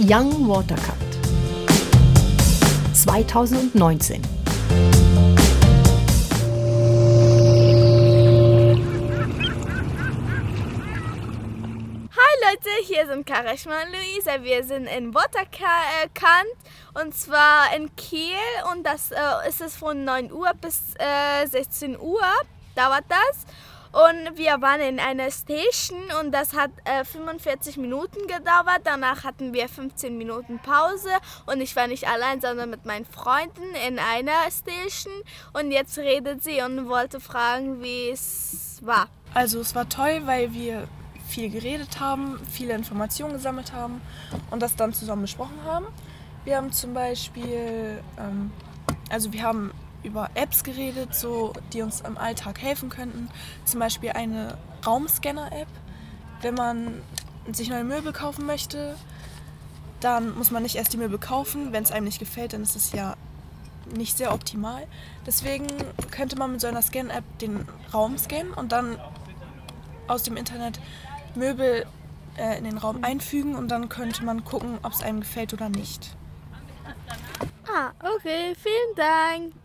Young Watercut 2019. Hi Leute, hier sind Karishma und Luisa. Wir sind in Waterkant und zwar in Kiel und das äh, ist es von 9 Uhr bis äh, 16 Uhr dauert das. Und wir waren in einer Station und das hat äh, 45 Minuten gedauert. Danach hatten wir 15 Minuten Pause und ich war nicht allein, sondern mit meinen Freunden in einer Station. Und jetzt redet sie und wollte fragen, wie es war. Also es war toll, weil wir viel geredet haben, viele Informationen gesammelt haben und das dann zusammen besprochen haben. Wir haben zum Beispiel, ähm, also wir haben über Apps geredet, so, die uns im Alltag helfen könnten. Zum Beispiel eine Raumscanner-App. Wenn man sich neue Möbel kaufen möchte, dann muss man nicht erst die Möbel kaufen. Wenn es einem nicht gefällt, dann ist es ja nicht sehr optimal. Deswegen könnte man mit so einer Scan-App den Raum scannen und dann aus dem Internet Möbel äh, in den Raum einfügen und dann könnte man gucken, ob es einem gefällt oder nicht. Ah, okay, vielen Dank.